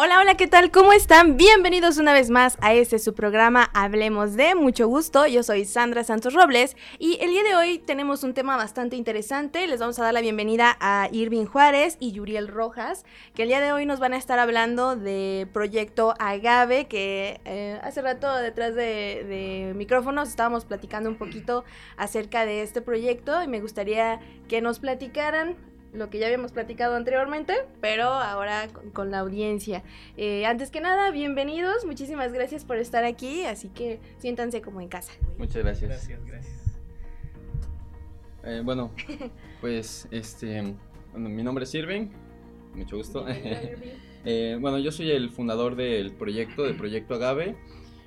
Hola, hola, ¿qué tal? ¿Cómo están? Bienvenidos una vez más a este su programa Hablemos de mucho gusto. Yo soy Sandra Santos Robles y el día de hoy tenemos un tema bastante interesante. Les vamos a dar la bienvenida a Irving Juárez y Yuriel Rojas, que el día de hoy nos van a estar hablando de proyecto Agave, que eh, hace rato detrás de, de micrófonos estábamos platicando un poquito acerca de este proyecto y me gustaría que nos platicaran lo que ya habíamos platicado anteriormente, pero ahora con, la audiencia. Eh, antes que nada, bienvenidos, muchísimas gracias por estar aquí, así que siéntanse como en casa. Muchas gracias. Gracias, gracias. Eh, bueno, pues este, bueno, mi nombre es Irving, mucho gusto. eh, bueno, yo soy el fundador del proyecto, del proyecto Agave.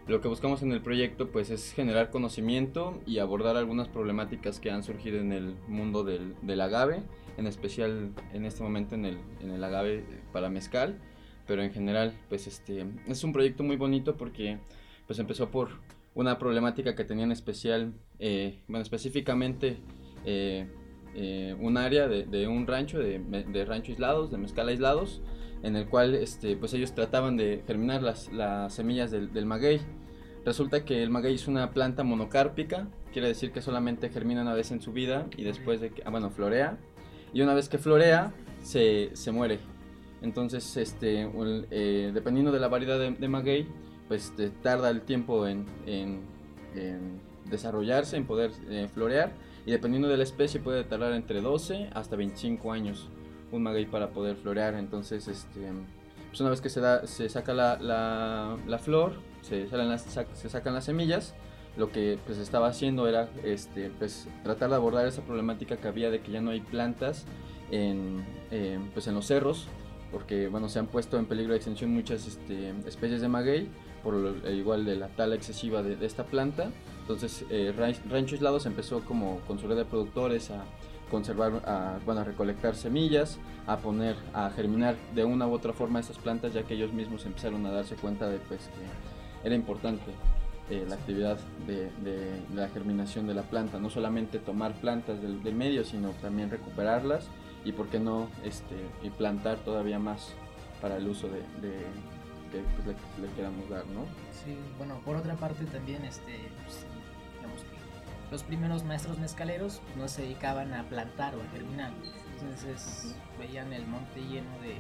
Lo que buscamos en el proyecto pues es generar conocimiento y abordar algunas problemáticas que han surgido en el mundo del, del agave en especial en este momento en el, en el agave para mezcal, pero en general, pues este, es un proyecto muy bonito porque pues empezó por una problemática que tenía en especial, eh, bueno, específicamente eh, eh, un área de, de un rancho, de, de, rancho aislados, de mezcal aislados, en el cual este, pues ellos trataban de germinar las, las semillas del, del maguey. Resulta que el maguey es una planta monocárpica, quiere decir que solamente germina una vez en su vida y después de que, ah, bueno, florea y una vez que florea se, se muere. Entonces, este, eh, dependiendo de la variedad de, maguey, pues tarda el tiempo en, en, desarrollarse, en poder eh, florear y dependiendo de la especie puede tardar entre 12 hasta 25 años un maguey para poder florear. Entonces, este, pues una vez que se, da, se saca la, la, la flor, se, salen las, se sacan las semillas, lo que pues estaba haciendo era este, pues, tratar de abordar esa problemática que había de que ya no hay plantas en, eh, pues, en los cerros, porque bueno, se han puesto en peligro de extinción muchas este, especies de maguey, por lo, igual de la tala excesiva de, esta planta. Entonces eh, Rancho Aislado se empezó como con su red de productores a conservar, a, bueno, a recolectar semillas, a poner, a germinar de una u otra forma esas plantas, ya que ellos mismos empezaron a darse cuenta de pues, que era importante eh, la actividad de, la germinación de la planta, no solamente tomar plantas del, medio, sino también recuperarlas y por qué no este, y plantar todavía más para el uso de, que pues, le, queramos dar, ¿no? Sí, bueno, por otra parte también, este, pues, digamos que los primeros maestros mezcaleros pues, no se dedicaban a plantar o a germinar, entonces veían el monte lleno de,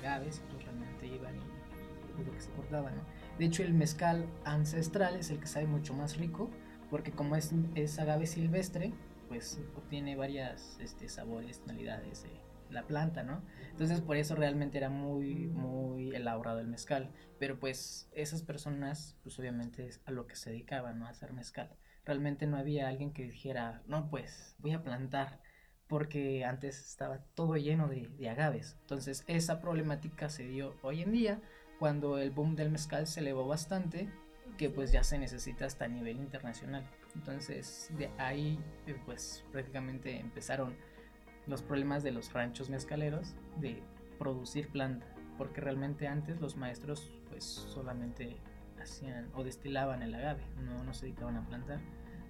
agaves y pues realmente iban y lo que se cortaba, ¿no? De hecho, el mezcal ancestral es el que sabe mucho más rico, porque como es, agave silvestre, pues obtiene varias este, sabores, tonalidades de la planta, ¿no? Entonces por eso realmente era muy, muy elaborado el mezcal. Pero pues esas personas, pues obviamente es a lo que se dedicaban, ¿no? A hacer mezcal. Realmente no había alguien que dijera, no, pues voy a plantar, porque antes estaba todo lleno de agaves. Entonces esa problemática se dio hoy en día cuando el boom del mezcal se elevó bastante, que pues ya se necesita hasta a nivel internacional. Entonces de ahí eh, pues prácticamente empezaron los problemas de los ranchos mezcaleros de producir planta, porque realmente antes los maestros pues solamente hacían o destilaban el agave, no, no se dedicaban a plantar.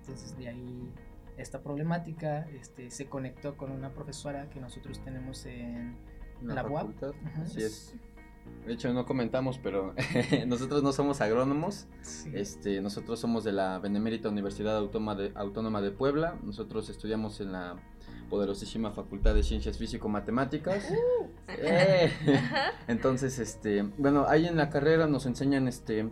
Entonces de ahí esta problemática este, se conectó con una profesora que nosotros tenemos en la, UAP. Así es. De hecho, no comentamos, pero nosotros no somos agrónomos. Este, nosotros somos de la Benemérita Universidad Autónoma de, Autónoma de Puebla. Nosotros estudiamos en la poderosísima Facultad de Ciencias Físico-Matemáticas. Uh. Eh. Entonces, este, bueno, ahí en la carrera nos enseñan, este,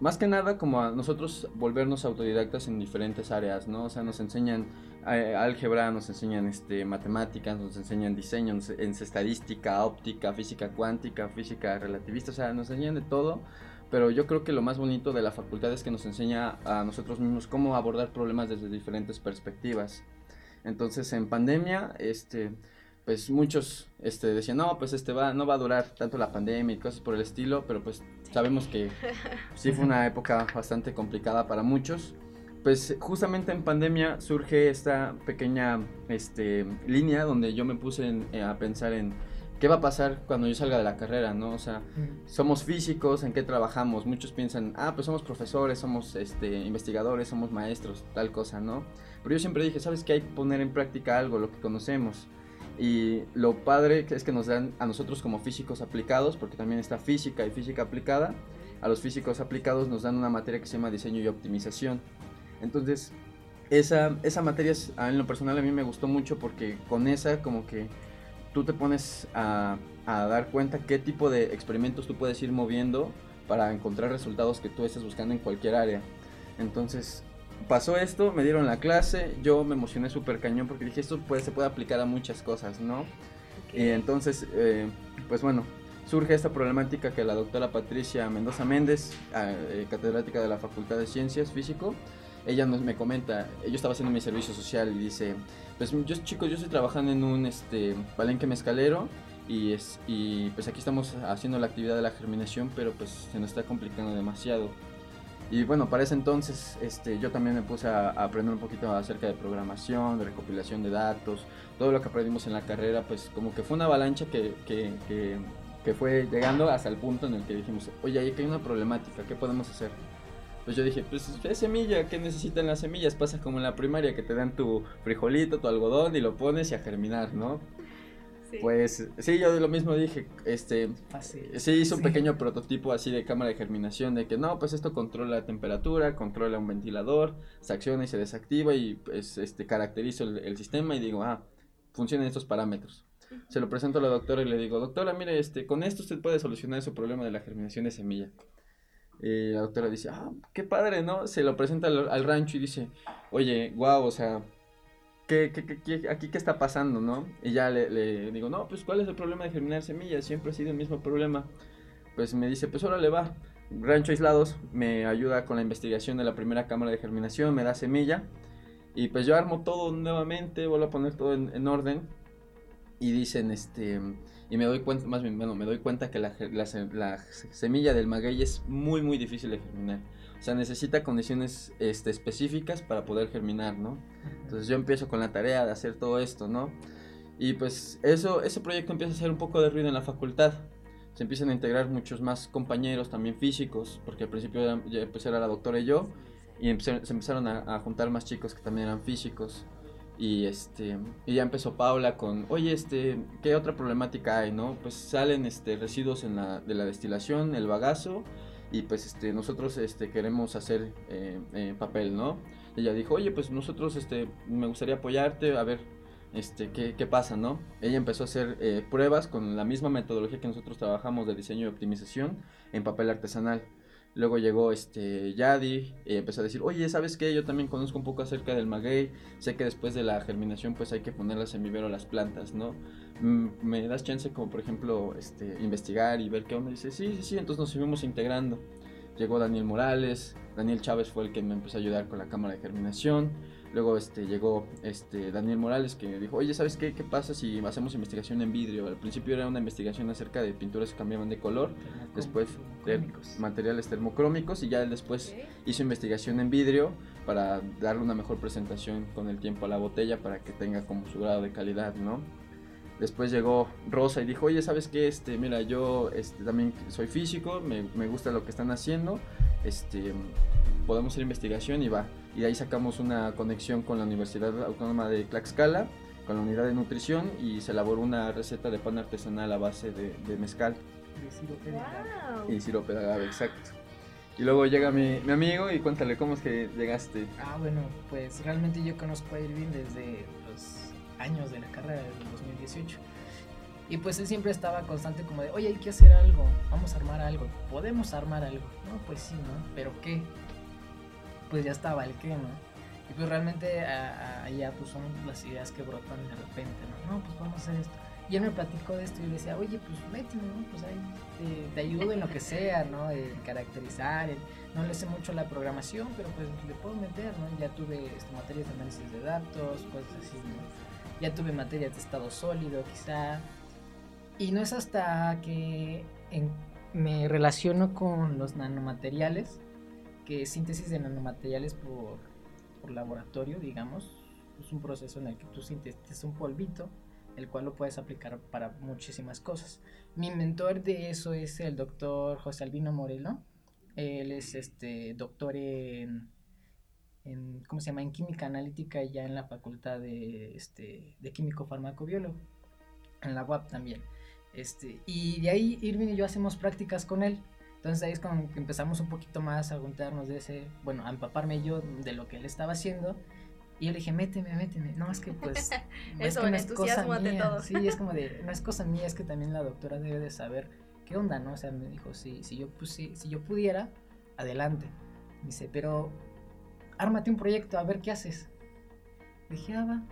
más que nada como a nosotros volvernos autodidactas en diferentes áreas, ¿no? O sea, nos enseñan álgebra, nos enseñan este, matemáticas, nos enseñan diseño, nos, en estadística, óptica, física cuántica, física relativista, o sea, nos enseñan de todo. Pero yo creo que lo más bonito de la facultad es que nos enseña a nosotros mismos cómo abordar problemas desde diferentes perspectivas. Entonces, en pandemia, este, pues muchos este, decían, no, pues este va, no va a durar tanto la pandemia y cosas por el estilo, pero pues sabemos que sí fue una época bastante complicada para muchos pues justamente en pandemia surge esta pequeña este, línea donde yo me puse eh, a pensar en qué va a pasar cuando yo salga de la carrera, ¿no? O sea, somos físicos, ¿en qué trabajamos? Muchos piensan, ah, pues somos profesores, somos este, investigadores, somos maestros, tal cosa, ¿no? Pero yo siempre dije, ¿sabes qué? Hay que poner en práctica algo, lo que conocemos. Y lo padre es que nos dan a nosotros como físicos aplicados, porque también está física y física aplicada, a los físicos aplicados nos dan una materia que se llama diseño y optimización. Entonces, esa, esa materia en lo personal a mí me gustó mucho porque con esa como que tú te pones a, a dar cuenta qué tipo de experimentos tú puedes ir moviendo para encontrar resultados que tú estés buscando en cualquier área. Entonces, pasó esto, me dieron la clase, yo me emocioné súper cañón porque dije, esto puede, se puede aplicar a muchas cosas, ¿no? Y entonces, eh, pues bueno, surge esta problemática que la doctora Patricia Mendoza Méndez, ah, eh, catedrática de la Facultad de Ciencias Físico, ella nos, me comenta, yo estaba haciendo mi servicio social y dice, pues yo chicos, yo estoy trabajando en un este, palenque mezcalero y, es, y pues aquí estamos haciendo la actividad de la germinación, pero pues se nos está complicando demasiado y bueno, para ese entonces este, yo también me puse a, aprender un poquito acerca de programación, de recopilación de datos, todo lo que aprendimos en la carrera, pues como que fue una avalancha que, que, que, fue llegando hasta el punto en el que dijimos, oye, aquí hay una problemática, ¿qué podemos hacer? Pues yo dije, pues es semilla, ¿qué necesitan las semillas? Pasa como en la primaria, que te dan tu frijolito, tu algodón y lo pones y a germinar, ¿no? Pues sí, yo lo mismo dije, este, sí hice un pequeño prototipo así de cámara de germinación de que no, pues esto controla la temperatura, controla un ventilador, se acciona y se desactiva y pues este caracterizo el, sistema y digo, ah, funcionan estos parámetros. Se lo presento a la doctora y le digo, doctora, mire, este, con esto usted puede solucionar su problema de la germinación de semilla. Y la doctora dice, ah, qué padre, ¿no? Se lo presenta al, al rancho y dice, oye, wow, o sea, ¿qué, qué, aquí qué está pasando, no? Y ya le, digo, no, pues ¿cuál es el problema de germinar semillas? Siempre ha sido el mismo problema. Pues me dice, pues ahora le va. Rancho Aislados me ayuda con la investigación de la primera cámara de germinación, me da semilla. Y pues yo armo todo nuevamente, vuelvo a poner todo en, orden. Y dicen, este, y me doy cuenta, más bien, bueno, me doy cuenta que la, la, la semilla del maguey es muy, muy difícil de germinar. O sea, necesita condiciones este, específicas para poder germinar, ¿no? Entonces yo empiezo con la tarea de hacer todo esto, ¿no? Y pues eso, ese proyecto empieza a hacer un poco de ruido en la facultad. Se empiezan a integrar muchos más compañeros también físicos, porque al principio ya empecé a la doctora y yo, y se empezaron a, juntar más chicos que también eran físicos. Y, este, y ya empezó Paula con, oye, este, ¿qué otra problemática hay, no? Pues salen este, residuos en la, de la destilación, el bagazo, y pues este, nosotros este, queremos hacer eh, eh, papel, ¿no? ella dijo, oye, pues nosotros este, me gustaría apoyarte, a ver este, qué, qué pasa, ¿no? Ella empezó a hacer eh, pruebas con la misma metodología que nosotros trabajamos de diseño y optimización en papel artesanal. Luego llegó este Yadi y empezó a decir, oye, ¿sabes qué? Yo también conozco un poco acerca del maguey. Sé que después de la germinación pues hay que ponerlas en vivero a las plantas, ¿no? Mm, ¿Me das chance como por ejemplo este, investigar y ver qué onda? dice, sí, sí, sí, entonces nos seguimos integrando. Llegó Daniel Morales, Daniel Chávez fue el que me empezó a ayudar con la cámara de germinación. Luego este, llegó este, Daniel Morales que dijo, oye, ¿sabes qué? ¿Qué pasa si hacemos investigación en vidrio? Al principio era una investigación acerca de pinturas que cambiaban de color, después de materiales termocrómicos y ya después hizo investigación en vidrio para darle una mejor presentación con el tiempo a la botella para que tenga como su grado de calidad, ¿no? Después llegó Rosa y dijo, oye, ¿sabes qué? Este, mira, yo este, también soy físico, me, me gusta lo que están haciendo, este, podemos hacer investigación y va y de ahí sacamos una conexión con la Universidad Autónoma de Tlaxcala, con la unidad de nutrición y se elaboró una receta de pan artesanal a base de, mezcal. Y sirope de agave, exacto. Y luego llega mi, mi, amigo y cuéntale cómo es que llegaste. Ah, bueno, pues realmente yo conozco a Irving desde los años de la carrera, desde 2018. Y pues él siempre estaba constante como de, oye, hay que hacer algo, vamos a armar algo, podemos armar algo. No, pues sí, ¿no? Pero ¿qué? Pues ya estaba el qué, ¿no? Y pues realmente allá pues son las ideas que brotan de repente, ¿no? No, pues vamos a hacer esto. Y él me platicó de esto y decía, oye, pues méteme, ¿no? Pues ahí te, ayudo en lo que sea, ¿no? El caracterizar, no le sé mucho la programación, pero pues le puedo meter, ¿no? Ya tuve este, materias de análisis de datos, cosas así, ¿no? Ya tuve materias de estado sólido, quizá. Y no es hasta que me relaciono con los nanomateriales que síntesis de nanomateriales por, por laboratorio, digamos, es un proceso en el que tú sintetizas un polvito, el cual lo puedes aplicar para muchísimas cosas. Mi mentor de eso es el doctor José Albino Morelo. Él es este doctor en, en ¿cómo se llama? En química analítica ya en la facultad de, este, de químico farmacobiólogo. en la UAP también. Este, y de ahí Irving y yo hacemos prácticas con él. Entonces ahí es como que empezamos un poquito más a juntarnos de ese, bueno, a empaparme yo de lo que él estaba haciendo. Y yo le dije, méteme, méteme. No, es que pues. Eso, es que no cosa mía. todo. Sí, es como de, no es cosa mía, es que también la doctora debe de saber qué onda, ¿no? O sea, me dijo, si, si, yo, pues, si, si yo pudiera, adelante. Dice, pero ármate un proyecto, a ver qué haces. Dije, ah, va.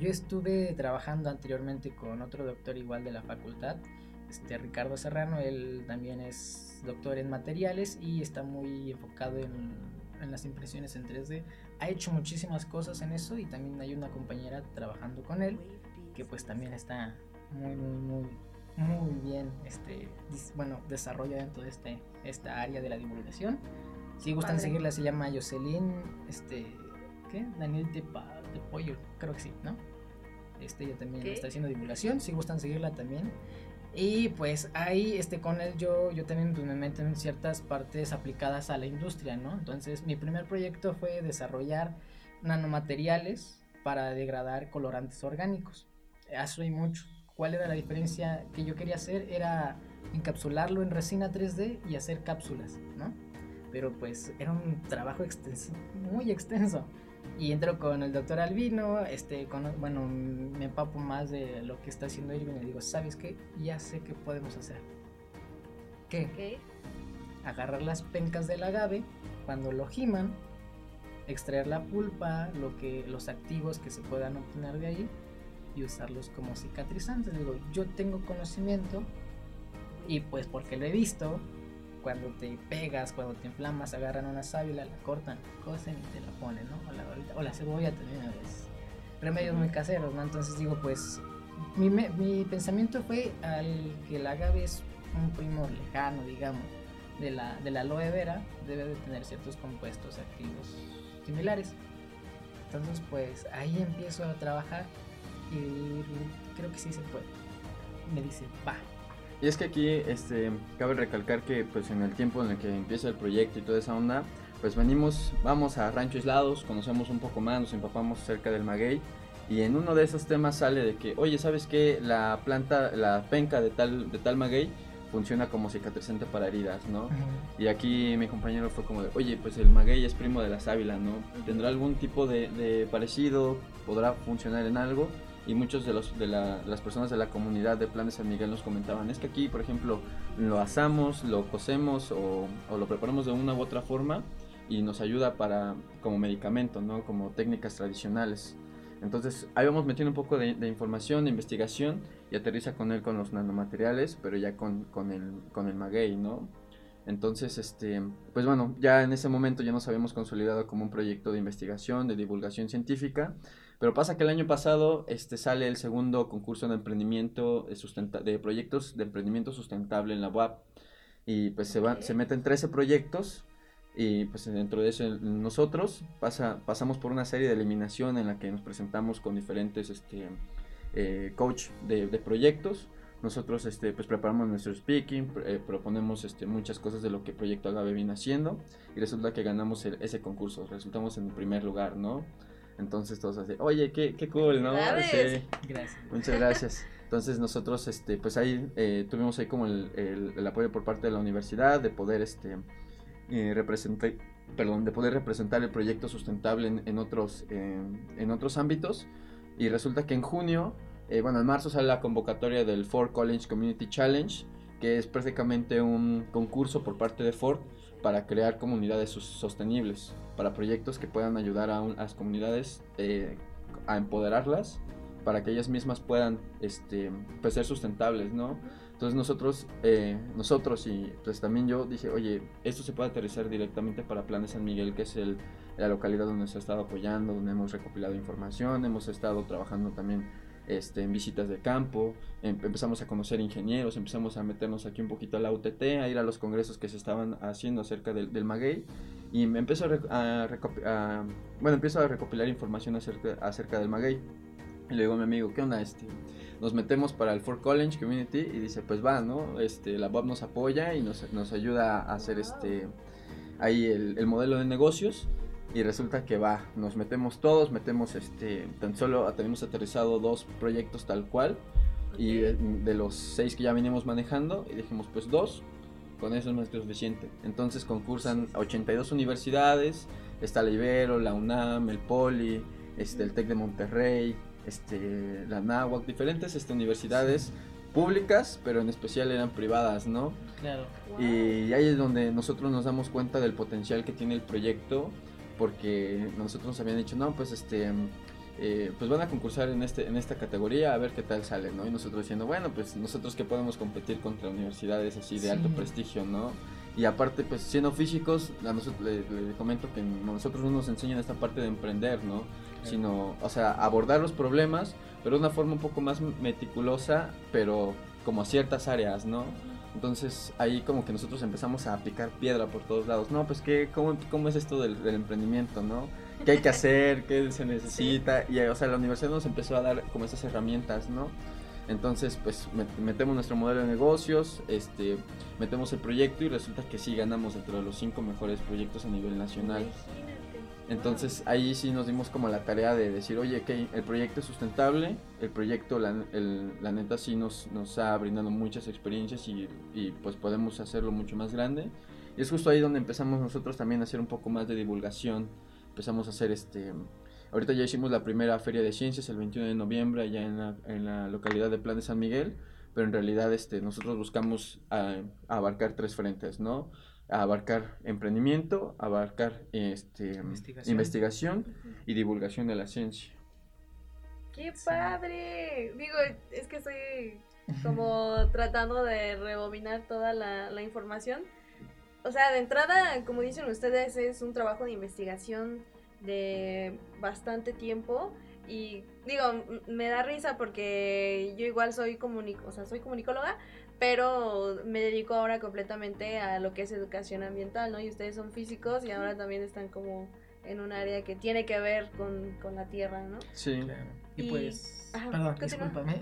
Yo estuve trabajando anteriormente con otro doctor igual de la facultad, este Ricardo Serrano, él también es doctor en materiales y está muy enfocado en, en las impresiones en 3D. Ha hecho muchísimas cosas en eso y también hay una compañera trabajando con él que pues también está muy, muy, muy, muy bien, este, bueno, desarrolla dentro de este, esta área de la divulgación. Si gustan seguirla, se llama Jocelyn, este, ¿qué? Daniel de, de Pollo, creo que sí, ¿no? Este, ella también está haciendo divulgación, si gustan seguirla también. Y pues ahí este, con él yo, yo también pues, me meto en ciertas partes aplicadas a la industria, ¿no? Entonces mi primer proyecto fue desarrollar nanomateriales para degradar colorantes orgánicos. Eso hay mucho. ¿Cuál era la diferencia que yo quería hacer? Era encapsularlo en resina 3D y hacer cápsulas, ¿no? Pero pues era un trabajo extenso, muy extenso y entro con el doctor Albino, este, con, bueno, me empapo más de lo que está haciendo Irving y digo, ¿sabes qué? Ya sé qué podemos hacer. ¿Qué? Agarrar las pencas del agave, cuando lo giman, extraer la pulpa, lo que, los activos que se puedan obtener de ahí y usarlos como cicatrizantes. Digo, yo tengo conocimiento y pues porque lo he visto, cuando te pegas, cuando te inflamas, agarran una sábila, la cortan, cosen y te la ponen, ¿no? O la, o la cebolla también es remedios muy caseros, ¿no? Entonces digo, pues mi, mi pensamiento fue al que el agave es un primo lejano, digamos, de la, de la aloe vera, debe de tener ciertos compuestos activos similares. Entonces, pues ahí empiezo a trabajar y creo que sí se puede. Me dice, va, y es que aquí este, cabe recalcar que pues en el tiempo en el que empieza el proyecto y toda esa onda, pues venimos, vamos a Rancho Aislados, conocemos un poco más, nos empapamos cerca del maguey y en uno de esos temas sale de que, oye, ¿sabes qué? La planta, la penca de tal, de tal maguey funciona como cicatrizante para heridas, ¿no? Y aquí mi compañero fue como de, oye, pues el maguey es primo de la sábila, ¿no? ¿Tendrá algún tipo de, de parecido? ¿Podrá funcionar en algo? Y muchos de, los, de, las personas de la comunidad de Plan de San Miguel nos comentaban, es que aquí, por ejemplo, lo asamos, lo cocemos o, lo preparamos de una u otra forma y nos ayuda para como medicamento, ¿no? Como técnicas tradicionales. Entonces ahí vamos metiendo un poco de, información, de investigación y aterriza con él con los nanomateriales, pero ya con, con, el, con el maguey, ¿no? Entonces, este, pues bueno, ya en ese momento ya nos habíamos consolidado como un proyecto de investigación, de divulgación científica pero pasa que el año pasado este, sale el segundo concurso de emprendimiento de, de proyectos de emprendimiento sustentable en la UAP. Y pues se, van, se meten 13 proyectos y pues dentro de eso nosotros pasa, pasamos por una serie de eliminación en la que nos presentamos con diferentes este, eh, coach de, proyectos. Nosotros este, pues preparamos nuestro speaking, eh, proponemos este, muchas cosas de lo que Proyecto Agave viene haciendo y resulta que ganamos ese concurso, resultamos en primer lugar, ¿no? Entonces todos así, oye, qué, qué cool, ¿no? Gracias. Muchas gracias. Entonces nosotros, este, pues ahí eh, tuvimos ahí como el, el, apoyo por parte de la universidad de poder, este, eh, representar, perdón, de poder representar el proyecto sustentable en, en otros, en otros ámbitos. Y resulta que en junio, eh, bueno, en marzo sale la convocatoria del Ford College Community Challenge, que es prácticamente un concurso por parte de Ford para crear comunidades sostenibles, para proyectos que puedan ayudar a, las comunidades eh, a empoderarlas para que ellas mismas puedan este, pues, ser sustentables, ¿no? Entonces nosotros, eh, nosotros y pues también yo dije, oye, esto se puede aterrizar directamente para Plan de San Miguel, que es el, la localidad donde se ha estado apoyando, donde hemos recopilado información, hemos estado trabajando también este, en visitas de campo, em, empezamos a conocer ingenieros, empezamos a meternos aquí un poquito a la UTT, a ir a los congresos que se estaban haciendo acerca del, del maguey y me empiezo a, bueno, empiezo a recopilar información acerca, acerca del maguey. Y le digo a mi amigo, ¿qué onda? Este, nos metemos para el Fort College Community y dice, pues va, ¿no? Este, la Bob nos apoya y nos, nos ayuda a hacer este, ahí el, el modelo de negocios y resulta que va, nos metemos todos, metemos este, tan solo tenemos aterrizado dos proyectos tal cual Y de, los seis que ya venimos manejando, y dijimos, pues dos, con eso es más que suficiente. Entonces concursan 82 universidades, está la Ibero, la UNAM, el Poli, este, el TEC de Monterrey, este, la NAWAC, diferentes este, universidades públicas, pero en especial eran privadas, ¿no? Claro. Y ahí es donde nosotros nos damos cuenta del potencial que tiene el proyecto, porque nosotros nos habían dicho, no, pues este, eh, pues van a concursar en, este, en esta categoría a ver qué tal sale, ¿no? Y nosotros diciendo, bueno, pues nosotros que podemos competir contra universidades así de alto prestigio, ¿no? Y aparte, pues siendo físicos, a nosotros le, le comento que nosotros no nos enseñan esta parte de emprender, ¿no? Sino, o sea, abordar los problemas, pero de una forma un poco más meticulosa, pero como a ciertas áreas, ¿no? Entonces ahí como que nosotros empezamos a picar piedra por todos lados. No, pues ¿qué, cómo, cómo es esto del, del emprendimiento, no? ¿Qué hay que hacer? ¿Qué se necesita? Y o sea, la universidad nos empezó a dar como esas herramientas, ¿no? Entonces, pues met- metemos nuestro modelo de negocios, este, metemos el proyecto y resulta que sí ganamos dentro de los cinco mejores proyectos a nivel nacional. Entonces ahí sí nos dimos como la tarea de decir, oye, que el proyecto es sustentable, el proyecto la, el- la neta sí nos, nos ha brindado muchas experiencias y, y, pues podemos hacerlo mucho más grande. Y es justo ahí donde empezamos nosotros también a hacer un poco más de divulgación. Empezamos a hacer este... Ahorita ya hicimos la primera feria de ciencias el 21 de noviembre allá en la, en la localidad de Plan de San Miguel, pero en realidad este, nosotros buscamos ah, abarcar tres frentes, ¿no? Abarcar emprendimiento, abarcar este, Investigación. investigación y divulgación de la ciencia. ¡Qué padre! Digo, es que estoy como tratando de rebobinar toda la, la información. O sea, de entrada, como dicen ustedes, es un trabajo de investigación de bastante tiempo. Y digo, me da risa porque yo igual soy comunic o sea, soy comunicóloga, pero me dedico ahora completamente a lo que es educación ambiental, ¿no? Y ustedes son físicos y ahora también están como en un área que tiene que ver con, con la tierra, ¿no? Sí. Claro. Y, Y- pues, Ajá, perdón, continúa. discúlpame.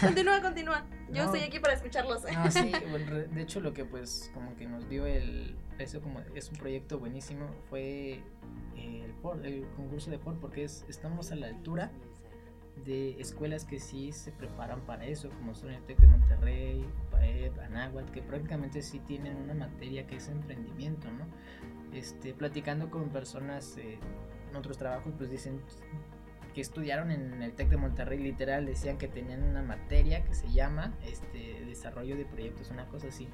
Continúa, continúa. Yo No. estoy aquí para escucharlos. No, sí, bueno, re- de hecho lo que pues como que nos dio el, eso como es un proyecto buenísimo fue el el concurso de Ford porque es, estamos a la altura de escuelas que sí se preparan para eso, como son el TEC de Monterrey, PAEP, Anáhuac, que prácticamente sí tienen una materia que es emprendimiento, ¿no? Este, platicando con personas eh, en otros trabajos, pues dicen que estudiaron en el TEC de Monterrey, literal, decían que tenían una materia que se llama este, desarrollo de proyectos, una cosa así.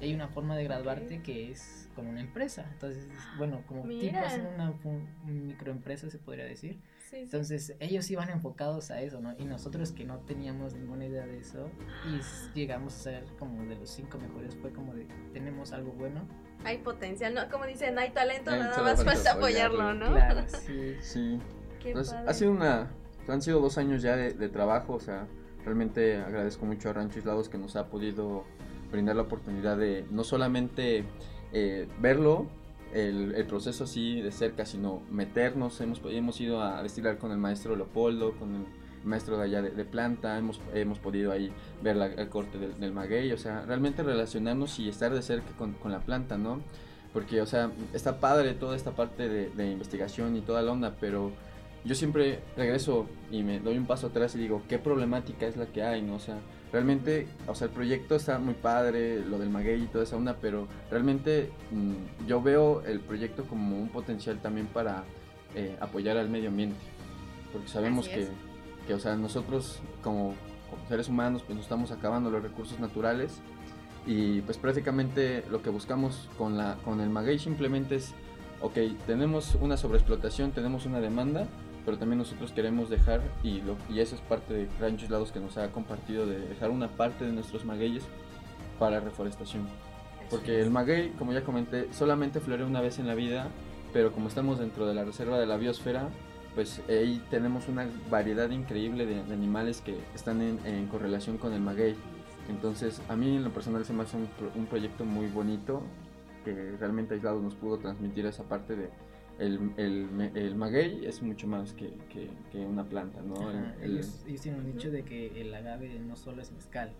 Y hay una forma de graduarte que es con una empresa. Entonces, bueno, como tipo Mira. hacen una fu- microempresa, se podría decir. Sí. Entonces, ellos iban enfocados a eso, ¿no? Y nosotros que no teníamos ninguna idea de eso y llegamos a ser como de los cinco mejores, fue como de, tenemos algo bueno. Hay potencial, ¿no? Como dicen, hay talento, Hay nada más falta apoyarlo, apoyarlo. ¿no? Claro, sí. Sí. Qué Entonces, padre. ha sido una. Han sido dos años ya de, de trabajo, o sea, realmente agradezco mucho a Rancho Islados que nos ha podido brindar la oportunidad de no solamente eh, verlo, el, el proceso así de cerca, sino meternos. Hemos, hemos ido a destilar con el maestro Leopoldo, con el maestro de allá de, de planta, hemos, hemos podido ahí ver la- el corte del, del maguey, o sea, realmente relacionarnos y estar de cerca con, con la planta, ¿no? Porque, o sea, está padre toda esta parte de, de investigación y toda la onda, pero yo siempre regreso y me doy un paso atrás y digo, ¿qué problemática es la que hay, no? O sea, realmente, o sea, el proyecto está muy padre, lo del maguey y toda esa onda, pero realmente mm, yo veo el proyecto como un potencial también para eh, apoyar al medio ambiente, porque sabemos que, que, o sea, nosotros como, como seres humanos, pues nos estamos acabando los recursos naturales y pues prácticamente lo que buscamos con, la, con el maguey simplemente es, ok, tenemos una sobreexplotación, tenemos una demanda, pero también nosotros queremos dejar, y, lo, y eso es parte de Ranchos Lados que nos ha compartido, de dejar una parte de nuestros magueyes para reforestación. Porque el maguey, como ya comenté, solamente florea una vez en la vida, pero como estamos dentro de la reserva de la biosfera, pues ahí tenemos una variedad increíble de, de animales que están en, en correlación con el maguey. Entonces, a mí en lo personal se me hace un proyecto muy bonito que realmente aislado nos pudo transmitir esa parte de el, el, el maguey es mucho más que, que- que una planta, ¿no? Ajá, El- el- ellos, ellos tienen un dicho de que el agave no solo es mezcal.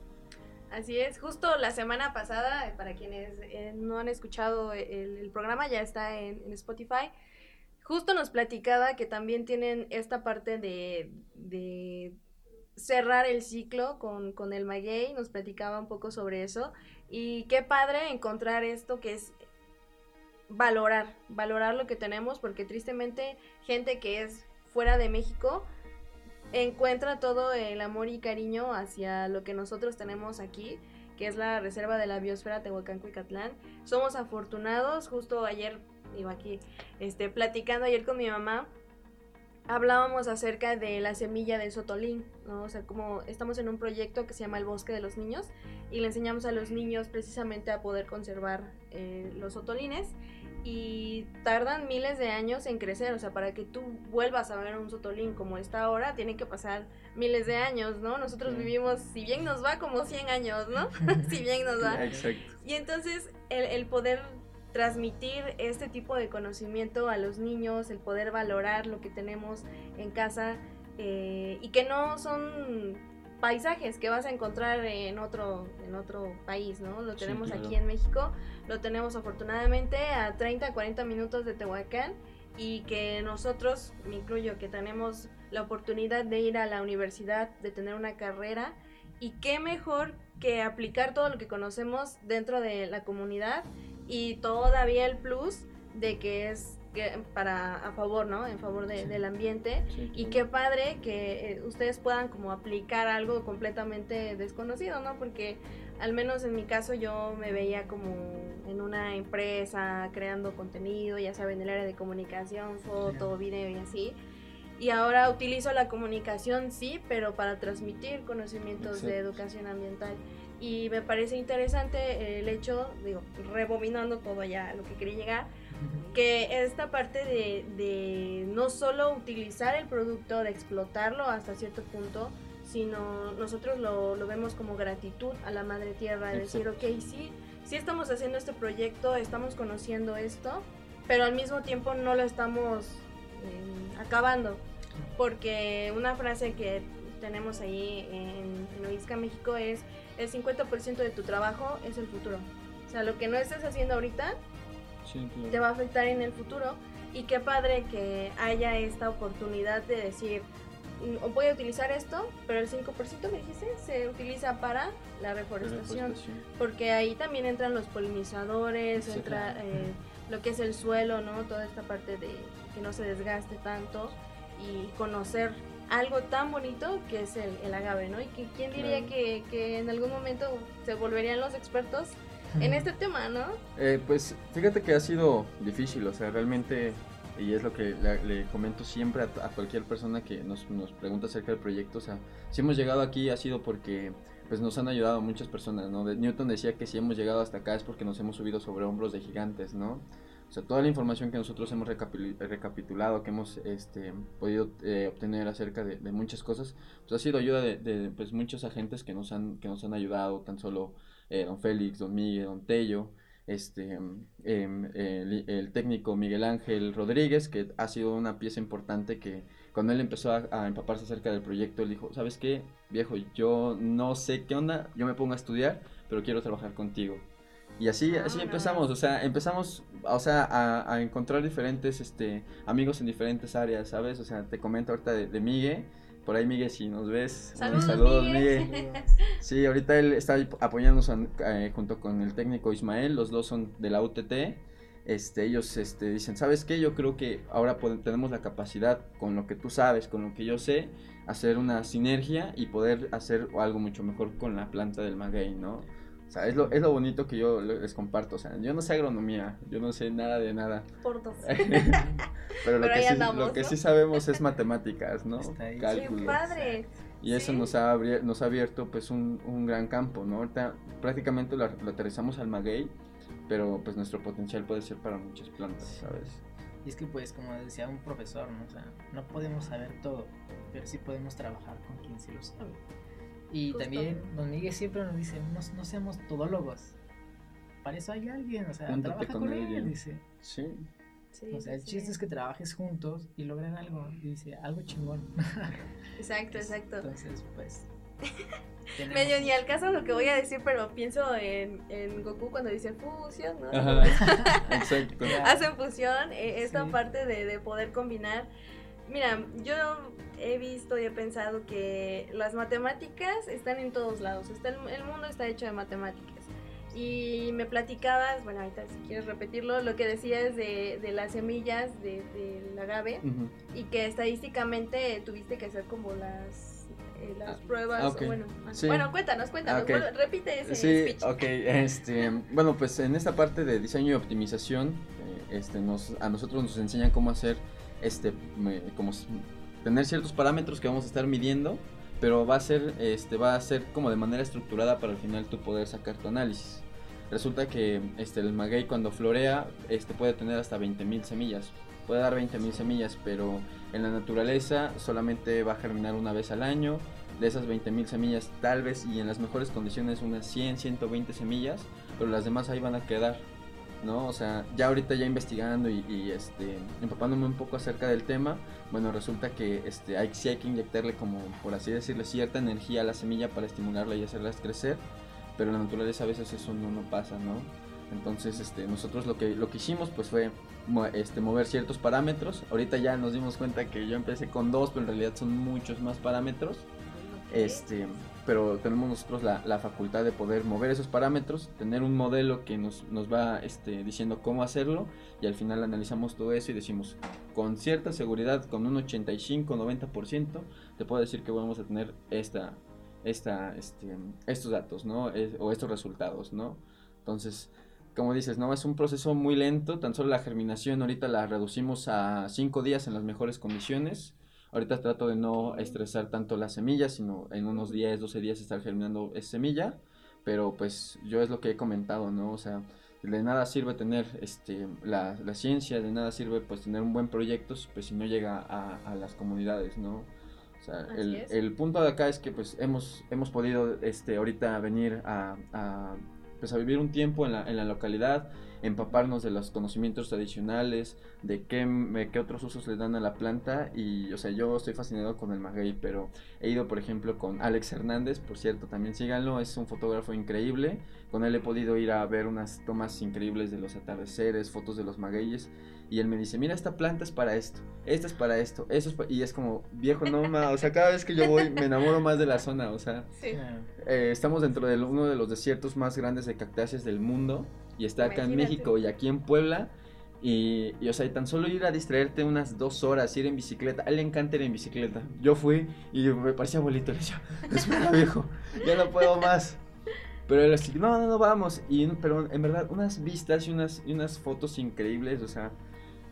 Así es, justo la semana pasada, eh, para quienes eh, no han escuchado el, el programa, ya está en, en Spotify. Justo nos platicaba que también tienen esta parte de, de cerrar el ciclo con, con el maguey, nos platicaba un poco sobre eso. Y qué padre encontrar esto que es valorar, valorar lo que tenemos, porque tristemente gente que es fuera de México encuentra todo el amor y cariño hacia lo que nosotros tenemos aquí, que es la reserva de la biosfera Tehuacán-Cuicatlán. Somos afortunados, justo ayer, iba aquí, este, platicando ayer con mi mamá, hablábamos acerca de la semilla del sotolín, ¿no? O sea, como estamos en un proyecto que se llama El Bosque de los Niños y le enseñamos a los niños precisamente a poder conservar eh, los sotolines y tardan miles de años en crecer, o sea, para que tú vuelvas a ver un sotolín como está ahora, tiene que pasar miles de años, ¿no? Nosotros vivimos, si bien nos va, como 100 años, ¿no? si bien nos va. Exacto. Y entonces el, el poder transmitir este tipo de conocimiento a los niños, el poder valorar lo que tenemos en casa eh, y que no son paisajes que vas a encontrar en otro, en otro país, ¿no? Lo tenemos aquí en México, lo tenemos afortunadamente a 30, 40 minutos de Tehuacán y que nosotros, me incluyo, que tenemos la oportunidad de ir a la universidad, de tener una carrera y qué mejor que aplicar todo lo que conocemos dentro de la comunidad y todavía el plus de que es que para a favor, ¿no? En favor del ambiente y qué padre que eh, ustedes puedan como aplicar algo completamente desconocido, ¿no? Porque al menos en mi caso yo me veía como en una empresa creando contenido, ya saben, en el área de comunicación, foto, video y así. Y ahora utilizo la comunicación, sí, pero para transmitir conocimientos de educación ambiental. Y me parece interesante el hecho, digo, rebobinando todo ya lo que quería llegar, que esta parte de, de, no solo utilizar el producto, de explotarlo hasta cierto punto, sino nosotros lo, lo vemos como gratitud a la madre tierra, de decir, ok, sí, sí estamos haciendo este proyecto, estamos conociendo esto, pero al mismo tiempo no lo estamos eh, acabando, porque una frase que tenemos ahí en, en Oisca, México es el 50% de tu trabajo es el futuro. O sea, lo que no estés haciendo ahorita te va a afectar en el futuro. Y qué padre que haya esta oportunidad de decir, mm, voy a utilizar esto, pero el 5% me dijiste se utiliza para la reforestación, porque ahí también entran los polinizadores, entra eh, lo que es el suelo, ¿no? Toda esta parte de que no se desgaste tanto y conocer algo tan bonito que es el, agave, ¿no? Y que quién diría que, que, en algún momento se volverían los expertos en este tema, ¿no? Eh, pues fíjate que ha sido difícil, o sea, realmente, y es lo que le, comento siempre a, cualquier persona que nos, nos, pregunta acerca del proyecto, o sea, si hemos llegado aquí ha sido porque pues nos han ayudado muchas personas, ¿no? Newton decía que si hemos llegado hasta acá es porque nos hemos subido sobre hombros de gigantes, ¿no? O sea, toda la información que nosotros hemos recapitulado, que hemos este, podido eh, obtener acerca de, muchas cosas, pues ha sido ayuda de, pues, muchos agentes que nos han, que nos han ayudado, tan solo eh, don Félix, don Miguel, don Tello, este, em, el, técnico Miguel Ángel Rodríguez, que ha sido una pieza importante que cuando él empezó a, a, empaparse acerca del proyecto, él dijo, ¿sabes qué, viejo? Yo no sé qué onda, yo me pongo a estudiar, pero quiero trabajar contigo. Y así, así empezamos, o sea, empezamos, o sea, a, encontrar diferentes, este, amigos en diferentes áreas, ¿sabes? O sea, te comento ahorita de, de Migue, por ahí Migue, si nos ves, saludos, saludos Migue. Sí, ahorita él está apoyándonos eh, junto con el técnico Ismael, los dos son de la UTT, este, ellos este, dicen, ¿sabes qué? Yo creo que ahora tenemos la capacidad, con lo que tú sabes, con lo que yo sé, hacer una sinergia y poder hacer algo mucho mejor con la planta del maguey, ¿no? O sea, es lo, es lo bonito que yo les comparto. O sea, yo no sé agronomía, yo no sé nada de nada. Por dos. Pero, lo, que, sí, lo que sí sabemos es matemáticas, ¿no? Cálculos. ¡Qué padre! Y eso nos, ha nos ha abierto pues un, un gran campo, ¿no? Ahorita prácticamente lo, aterrizamos al maguey, pero pues nuestro potencial puede ser para muchas plantas, ¿sabes? Y es que pues como decía un profesor, ¿no? O sea, no podemos saber todo, pero sí podemos trabajar con quien sí lo sabe. Y también Don Miguel siempre nos dice, no, no seamos todólogos. Para eso hay alguien, o sea, trabaja con, él, dice. Sí. o sea, el chiste es que trabajes juntos y logren algo, y dice, algo chingón. Exacto, exacto. Entonces, pues... Medio ni al caso lo que voy a decir, pero pienso en, en Goku cuando dice fusión, ¿no? exacto. Hacen fusión, eh, esta parte de, de poder combinar Mira, yo he visto y he pensado que las matemáticas están en todos lados. Está el, el mundo está hecho de matemáticas. Y me platicabas, bueno, ahorita si quieres repetirlo, lo que decías de, de las semillas de, del agave Ujú. y que estadísticamente tuviste que hacer como las, eh, las Ah, pruebas. ah, ok. o bueno, ah, Sí. bueno, cuéntanos, cuéntanos. Ok. vuelve- repite ese Sí, speech. ok, este, bueno, pues en esta parte de diseño y optimización, eh, este, nos, a nosotros nos enseñan cómo hacer, este, como tener ciertos parámetros que vamos a estar midiendo, pero va a ser, este, va a ser como de manera estructurada para al final tú poder sacar tu análisis. Resulta que, este, el maguey cuando florea, este, puede tener hasta 20.000 semillas, puede dar 20.000 semillas, pero en la naturaleza solamente va a germinar una vez al año, de esas 20.000 semillas, tal vez y en las mejores condiciones unas 100, 120 semillas, pero las demás ahí van a quedar, ¿no? O sea, ya ahorita ya investigando y, este, empapándome un poco acerca del tema, bueno, resulta que este, hay, sí hay que inyectarle como, por así decirle, cierta energía a la semilla para estimularla y hacerlas crecer, pero en la naturaleza a veces eso no, no pasa, ¿no? Entonces, este, nosotros lo que, lo que hicimos pues fue este, mover ciertos parámetros. Ahorita ya nos dimos cuenta que yo empecé con dos, pero en realidad son muchos más parámetros. Este, pero tenemos nosotros la, la facultad de poder mover esos parámetros, tener un modelo que nos, nos va este, diciendo cómo hacerlo y al final analizamos todo eso y decimos con cierta seguridad, con un 85-90%, te puedo decir que vamos a tener esta, esta, este, estos datos, ¿no? O estos resultados, ¿no? Entonces, como dices, ¿no? Es un proceso muy lento, tan solo la germinación ahorita la reducimos a 5 días en las mejores condiciones. Ahorita trato de no estresar tanto las semillas, sino en unos 10, 12 días estar germinando esa semilla. Pero pues yo es lo que he comentado, ¿no? O sea, de nada sirve tener este, la, la ciencia, de nada sirve pues tener un buen proyecto pues, si no llega a, a las comunidades, ¿no? O sea, el, el punto de acá es que pues hemos, hemos podido este, ahorita venir a, a, pues, a vivir un tiempo en la, en la localidad, empaparnos de los conocimientos tradicionales, de qué, me- qué otros usos le dan a la planta. Y, o sea, yo estoy fascinado con el maguey, pero he ido, por ejemplo, con Alex Hernández, por cierto, también síganlo, es un fotógrafo increíble, con él he podido ir a ver unas tomas increíbles de los atardeceres, fotos de los magueyes, y él me dice, mira, esta planta es para esto, esta es para esto, eso es pa-", y es como, viejo, no, ma, o sea, cada vez que yo voy me enamoro más de la zona, o sea, Sí. eh, estamos dentro de uno de los desiertos más grandes de cactáceas del mundo y está acá en. México y aquí en Puebla. Y, y, o sea, y tan solo ir a distraerte unas dos horas, ir en bicicleta. A él le encanta ir en bicicleta. Yo fui y me parecía abuelito. Le decía, espera, viejo, ya no puedo más. Pero él así, no, no, no, vamos. Y, pero en verdad, unas vistas y unas, y unas fotos increíbles. O sea,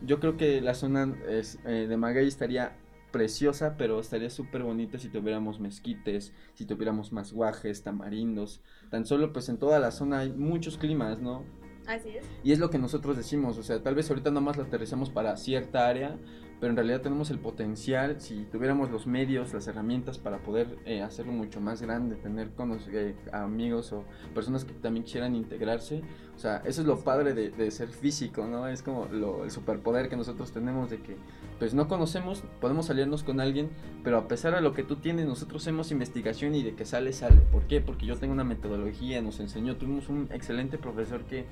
yo creo que la zona es, eh, de Maguey estaría preciosa, pero estaría súper bonita si tuviéramos mezquites, si tuviéramos más guajes, tamarindos. Tan solo pues en toda la zona hay muchos climas, ¿no? Así es. Y es lo que nosotros decimos, o sea, tal vez ahorita nomás lo aterrizamos para cierta área, pero en realidad tenemos el potencial, si tuviéramos los medios, las herramientas para poder eh, hacerlo mucho más grande, tener con los, eh, amigos o personas que también quisieran integrarse, o sea, eso es lo padre de, de ser físico, ¿no? Es como lo, el superpoder que nosotros tenemos de que, pues no conocemos, podemos salirnos con alguien, pero a pesar de lo que tú tienes, nosotros hacemos investigación y de que sale, sale. ¿Por qué? Porque yo tengo una metodología, nos enseñó, tuvimos un excelente profesor que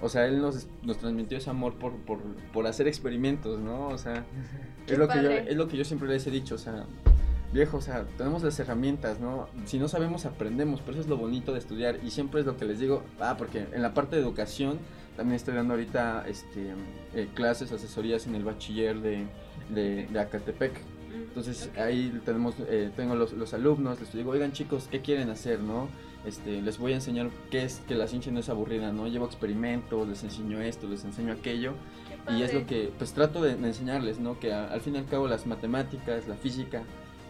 o sea, él nos, nos transmitió ese amor por, por, por hacer experimentos, ¿no? O sea, es lo, que yo, es lo que yo siempre les he dicho, o sea, viejo, o sea, tenemos las herramientas, ¿no? Si no sabemos, aprendemos, pero eso es lo bonito de estudiar y siempre es lo que les digo, ah, porque en la parte de educación también estoy dando ahorita este, eh, clases, asesorías en el bachiller de, de, de Acatepec. Entonces Ok. ahí tenemos, eh, tengo los, los alumnos, les digo, oigan chicos, ¿qué quieren hacer, no? Este, les voy a enseñar qué es que la ciencia no es aburrida, ¿no? Llevo experimentos, les enseño esto, les enseño aquello. Y es lo que pues trato de, de enseñarles, ¿no? Que a- al fin y al cabo las matemáticas, la física,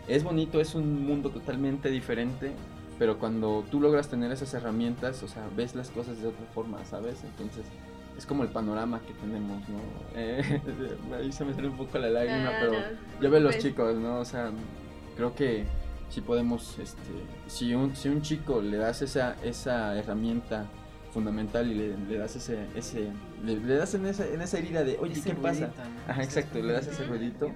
es bonito, es un mundo totalmente diferente, pero cuando tú logras tener esas herramientas, o sea, ves las cosas de otra forma, ¿sabes? Entonces es como el panorama que tenemos, ¿no? Eh, ahí se me sale un poco la lágrima, Ah, pero no, ya ve los pues, chicos, ¿no? O sea, creo que si podemos, este, si un, si un chico le das esa, esa herramienta fundamental y le, le das ese, ese le, le das en esa, en esa herida de, oye, Ese ¿qué pasa? ¿no? Ajá, exacto, le das ese Ujú. ruidito.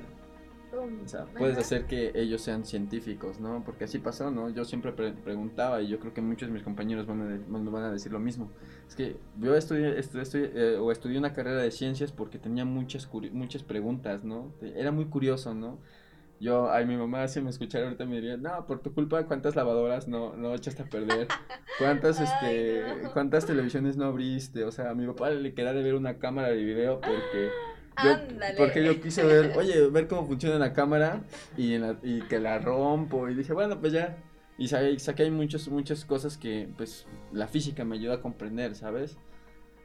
O sea, puedes hacer que ellos sean científicos, ¿no? Porque así pasó, ¿no? Yo siempre preguntaba y yo creo que muchos de mis compañeros van a, van a decir lo mismo. Es que yo estudié, estudié, eh, o estudié una carrera de ciencias porque tenía muchas, muchas preguntas, ¿no? Era muy curioso, ¿no? Yo, ay, mi mamá, si me escuchara ahorita me diría, no, por tu culpa, ¿cuántas lavadoras no, no echaste a perder? ¿Cuántas, este, cuántas televisiones no abriste? O sea, a mi papá le queda de ver una cámara de video porque... Yo, porque yo quise ver, oye, ver cómo funciona la cámara y, y que la rompo y dije, bueno, pues ya. Y saqué, hay muchas, muchas cosas que, pues, la física me ayuda a comprender, ¿sabes?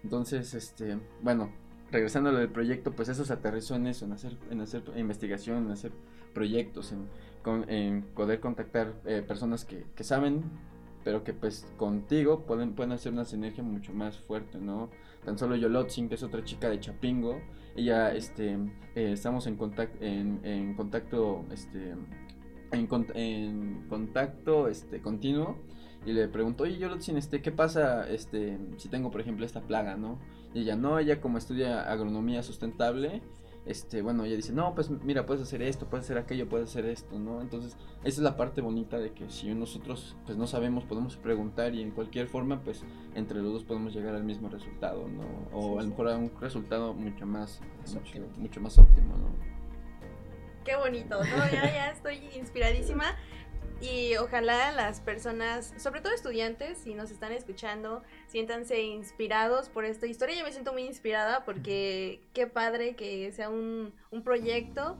Entonces, este, bueno, regresando a lo del proyecto, pues eso se aterrizó en eso, en hacer, en hacer investigación, en hacer proyectos, en, poder contactar eh, personas que, que, saben, pero que pues contigo pueden, pueden hacer una sinergia mucho más fuerte, ¿no? Tan solo Yolotzin, que es otra chica de Chapingo, ella, este, eh, estamos en, contacto en, en contacto, este, en, en, contacto, este, continuo, y le pregunto, oye Yolotzin, este, ¿qué pasa, este, si tengo, por ejemplo, esta plaga, no? Y ella, no, ella como estudia agronomía sustentable, este, bueno, ella dice, no, pues mira, puedes hacer esto, puedes hacer aquello, puedes hacer esto, ¿no? Entonces, esa es la parte bonita de que si nosotros, pues no sabemos, podemos preguntar y en cualquier forma, pues entre los dos podemos llegar al mismo resultado, ¿no? O a lo mejor a un resultado mucho más, mucho, mucho, más óptimo, ¿no? Qué bonito, ¿no? Ya, ya estoy inspiradísima. Y ojalá las personas, sobre todo estudiantes, si nos están escuchando, siéntanse inspirados por esta historia. Yo me siento muy inspirada porque qué padre que sea un, un proyecto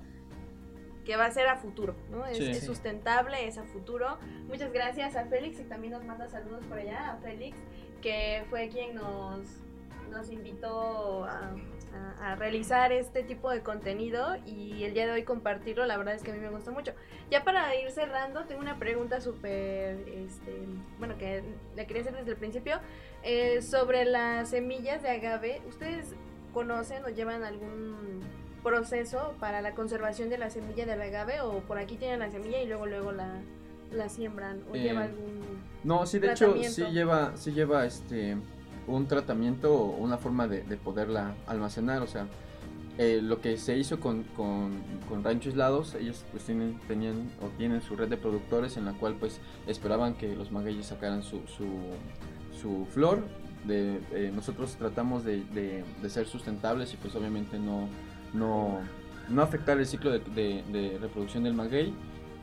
que va a ser a futuro, ¿no? Es, sustentable, es a futuro. Muchas gracias a Félix y también nos manda saludos por allá a Félix, que fue quien nos, nos invitó a, a, realizar este tipo de contenido y el día de hoy compartirlo, la verdad es que a mí me gusta mucho. Ya para ir cerrando, tengo una pregunta súper, este, bueno, que la quería hacer desde el principio, eh, sobre las semillas de agave. ¿Ustedes conocen o llevan algún proceso para la conservación de la semilla del agave o por aquí tienen la semilla y luego luego la, la siembran o lleva eh, algún no sí de hecho sí lleva sí lleva este un tratamiento o una forma de, poderla almacenar. O sea, eh, lo que se hizo con, con, con, Rancho Aislados, ellos pues tienen, tenían o tienen su red de productores en la cual pues esperaban que los magueyes sacaran su, su, flor. De, eh, nosotros tratamos de, de, ser sustentables y pues obviamente no, no, no afectar el ciclo de, reproducción del maguey.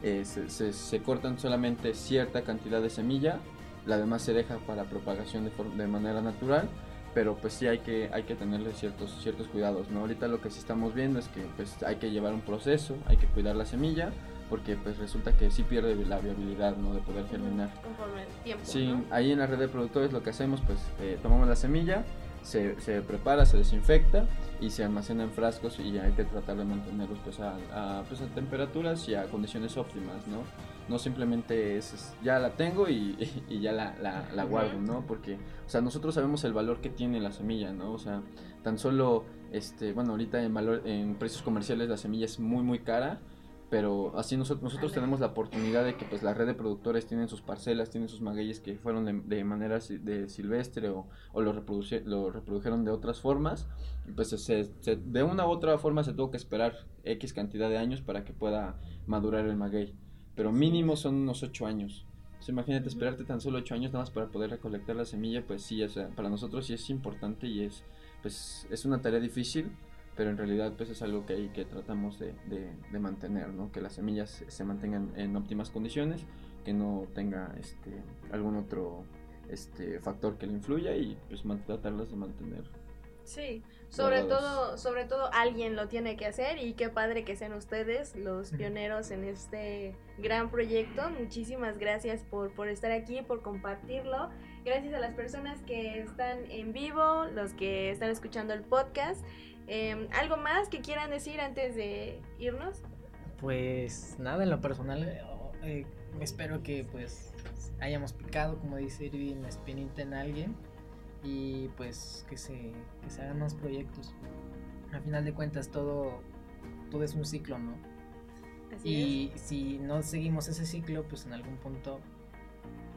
Eh, se cortan solamente cierta cantidad de semilla la demás se deja para propagación de, de manera natural, pero pues sí hay que, hay que tenerle ciertos, ciertos cuidados, ¿no? Ahorita lo que sí estamos viendo es que pues hay que llevar un proceso, hay que cuidar la semilla, porque pues resulta que sí pierde la viabilidad, ¿no? De poder germinar. Conforme el tiempo, Sí, ahí en la red de productores lo que hacemos pues eh, tomamos la semilla, se, se, prepara, se desinfecta y se almacena en frascos y hay que tratar de mantenerlos pues a, pues a temperaturas y a condiciones óptimas, ¿no? no simplemente es, ya la tengo y, ya la, guardo, ¿no? Porque, o sea, nosotros sabemos el valor que tiene la semilla, ¿no? O sea, tan solo, este, bueno, ahorita en, valor, en precios comerciales la semilla es muy, muy cara, pero así nosotros, nosotros tenemos la oportunidad de que pues la red de productores tienen sus parcelas, tienen sus magueyes que fueron de, de manera de silvestre o, o lo, lo reprodujeron de otras formas, y pues de una u otra forma se tuvo que esperar X cantidad de años para que pueda madurar el maguey pero mínimo son unos 8 años. imagínate esperarte tan solo 8 años nada más para poder recolectar la semilla, pues sí, o sea, para nosotros sí es importante y es, pues, es una tarea difícil, pero en realidad pues es algo que, hay, que tratamos de, de, mantener, ¿no? Que las semillas se mantengan en óptimas condiciones, que no tenga este, algún otro este, factor que le influya y pues tratarlas de mantener. Sí, sobre todo, sobre todo alguien lo tiene que hacer y qué padre que sean ustedes los pioneros en este gran proyecto. Muchísimas gracias por, por estar aquí, por compartirlo. Gracias a las personas que están en vivo, los que están escuchando el podcast. Em, ¿Algo más que quieran decir antes de irnos? Pues nada, en lo personal eh, espero que pues hayamos picado, como dice Irving, la espinita en alguien y pues que se, que se hagan más proyectos. Al final de cuentas todo, todo es un ciclo, ¿no? y si no seguimos ese ciclo, pues en algún punto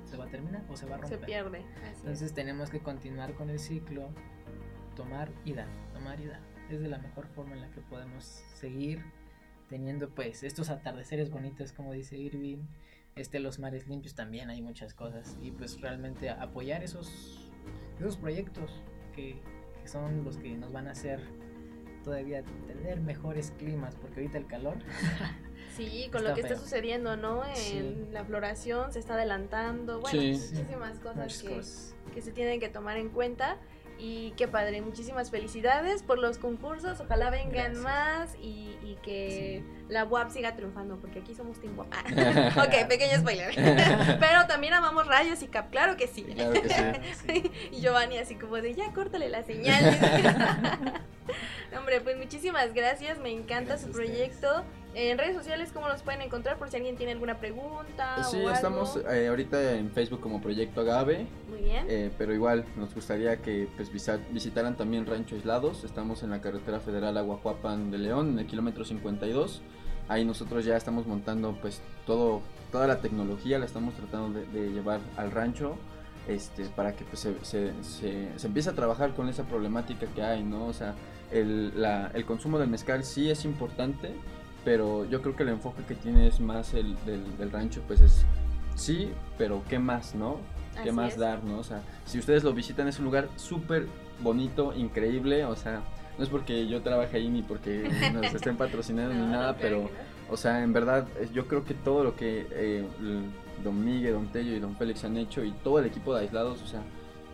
se va a terminar o se va a romper. Se pierde. Entonces tenemos que continuar con el ciclo, tomar y dar, tomar y dar. Es de la mejor forma en la que podemos seguir teniendo pues estos atardeceres bonitos como dice Irving, este los mares limpios también hay muchas cosas. Y pues realmente apoyar esos esos proyectos que, que son los que nos van a hacer todavía tener mejores climas porque ahorita el calor Sí, con lo que está sucediendo, ¿no? En la floración se está adelantando, bueno, muchísimas cosas que, que, se tienen que tomar en cuenta. Y qué padre, muchísimas felicidades por los concursos, ojalá vengan más y, y que la WAP siga triunfando, porque aquí somos Team WAP. ok, pequeño spoiler. Pero también amamos Rayos y Cap, claro que sí. Claro que sí. y Giovanni así como de, ya córtale la señal. Hombre, pues muchísimas gracias, me encanta su proyecto. En redes sociales, ¿cómo los pueden encontrar? Por si alguien tiene alguna pregunta. Sí, estamos eh, ahorita en Facebook como Proyecto Agave. Muy bien. Eh, pero igual nos gustaría que pues, visitaran también Rancho Aislados. Estamos en la carretera federal Aguajuapan de León, en el kilómetro 52. Ahí nosotros ya estamos montando pues todo, toda la tecnología, la estamos tratando de, llevar al rancho. Este, para que pues, se, se, se, empiece a trabajar con esa problemática que hay, ¿no? O sea, el, la, el consumo del mezcal sí es importante, pero yo creo que el enfoque que tiene es más el del, rancho, pues es sí, pero ¿qué más, no? ¿Qué más dar, no? O sea, si ustedes lo visitan es un lugar súper bonito, increíble, o sea, no es porque yo trabaje ahí ni porque nos estén patrocinando ni nada, pero, o sea, en verdad, yo creo que todo lo que eh, Don Miguel, Don Tello y Don Félix han hecho y todo el equipo de aislados, o sea,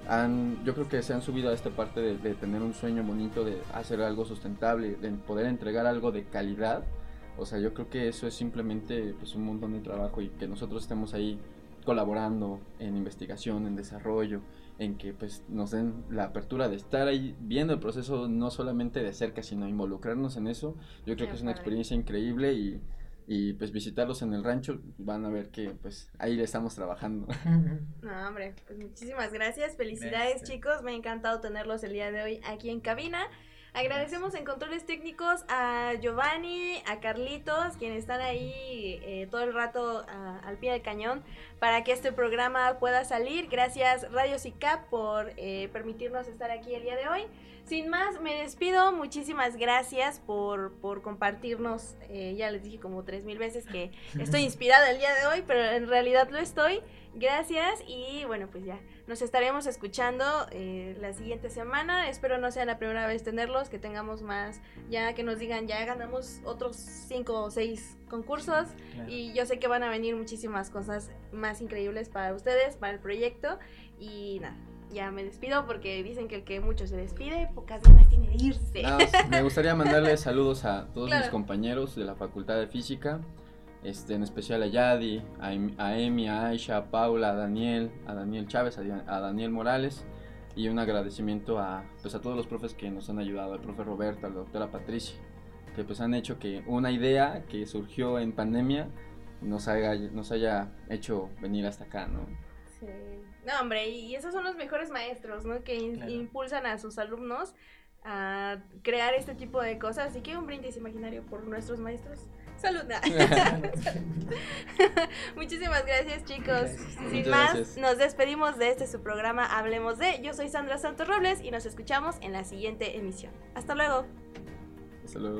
han, yo creo que se han subido a esta parte de, de tener un sueño bonito, de hacer algo sustentable, de poder entregar algo de calidad o sea, yo creo que eso es simplemente pues, un montón de trabajo y que nosotros estemos ahí colaborando en investigación, en desarrollo, en que pues nos den la apertura de estar ahí viendo el proceso no solamente de cerca, sino involucrarnos en eso. Yo creo que es una experiencia increíble y, y pues visitarlos en el rancho van a ver que pues ahí le estamos trabajando. No, hombre, pues muchísimas gracias, felicidades chicos, me ha encantado tenerlos el día de hoy aquí en cabina. Agradecemos en controles técnicos a Giovanni, a Carlitos, quienes están ahí eh, todo el rato al pie del cañón para que este programa pueda salir. Gracias Radio CICAP por eh, permitirnos estar aquí el día de hoy. Sin más, me despido. Muchísimas gracias por, por compartirnos. Eh, ya les dije como tres mil veces que estoy inspirada el día de hoy, pero en realidad lo estoy. Gracias y bueno, pues ya nos estaremos escuchando eh, la siguiente semana. Espero no sea la primera vez tenerlos, que tengamos más, ya que nos digan, ya ganamos otros cinco o seis concursos y yo sé que van a venir muchísimas cosas más increíbles para ustedes, para el proyecto y nada. Ya me despido porque dicen que el que mucho se despide, pocas ganas tiene de irse. me gustaría mandarles saludos a todos mis compañeros de la Facultad de Física, este, en especial a Yadi, a, a Emi, a Aisha, a Paula, a Daniel, a Daniel Chávez, a, Daniel Morales y un agradecimiento a, pues, a todos los profes que nos han ayudado, al profe Roberto, a la doctora Patricia, que pues han hecho que una idea que surgió en pandemia nos haya, nos haya hecho venir hasta acá, ¿no? Sí. No, hombre, y esos son los mejores maestros, ¿no? Que impulsan a sus alumnos a crear este tipo de cosas. Así que un brindis imaginario por nuestros maestros. Salud. Muchísimas gracias, chicos. Sin más, nos despedimos de este su programa Hablemos de. Yo soy Sandra Santos Robles y nos escuchamos en la siguiente emisión. Hasta luego. Hasta luego.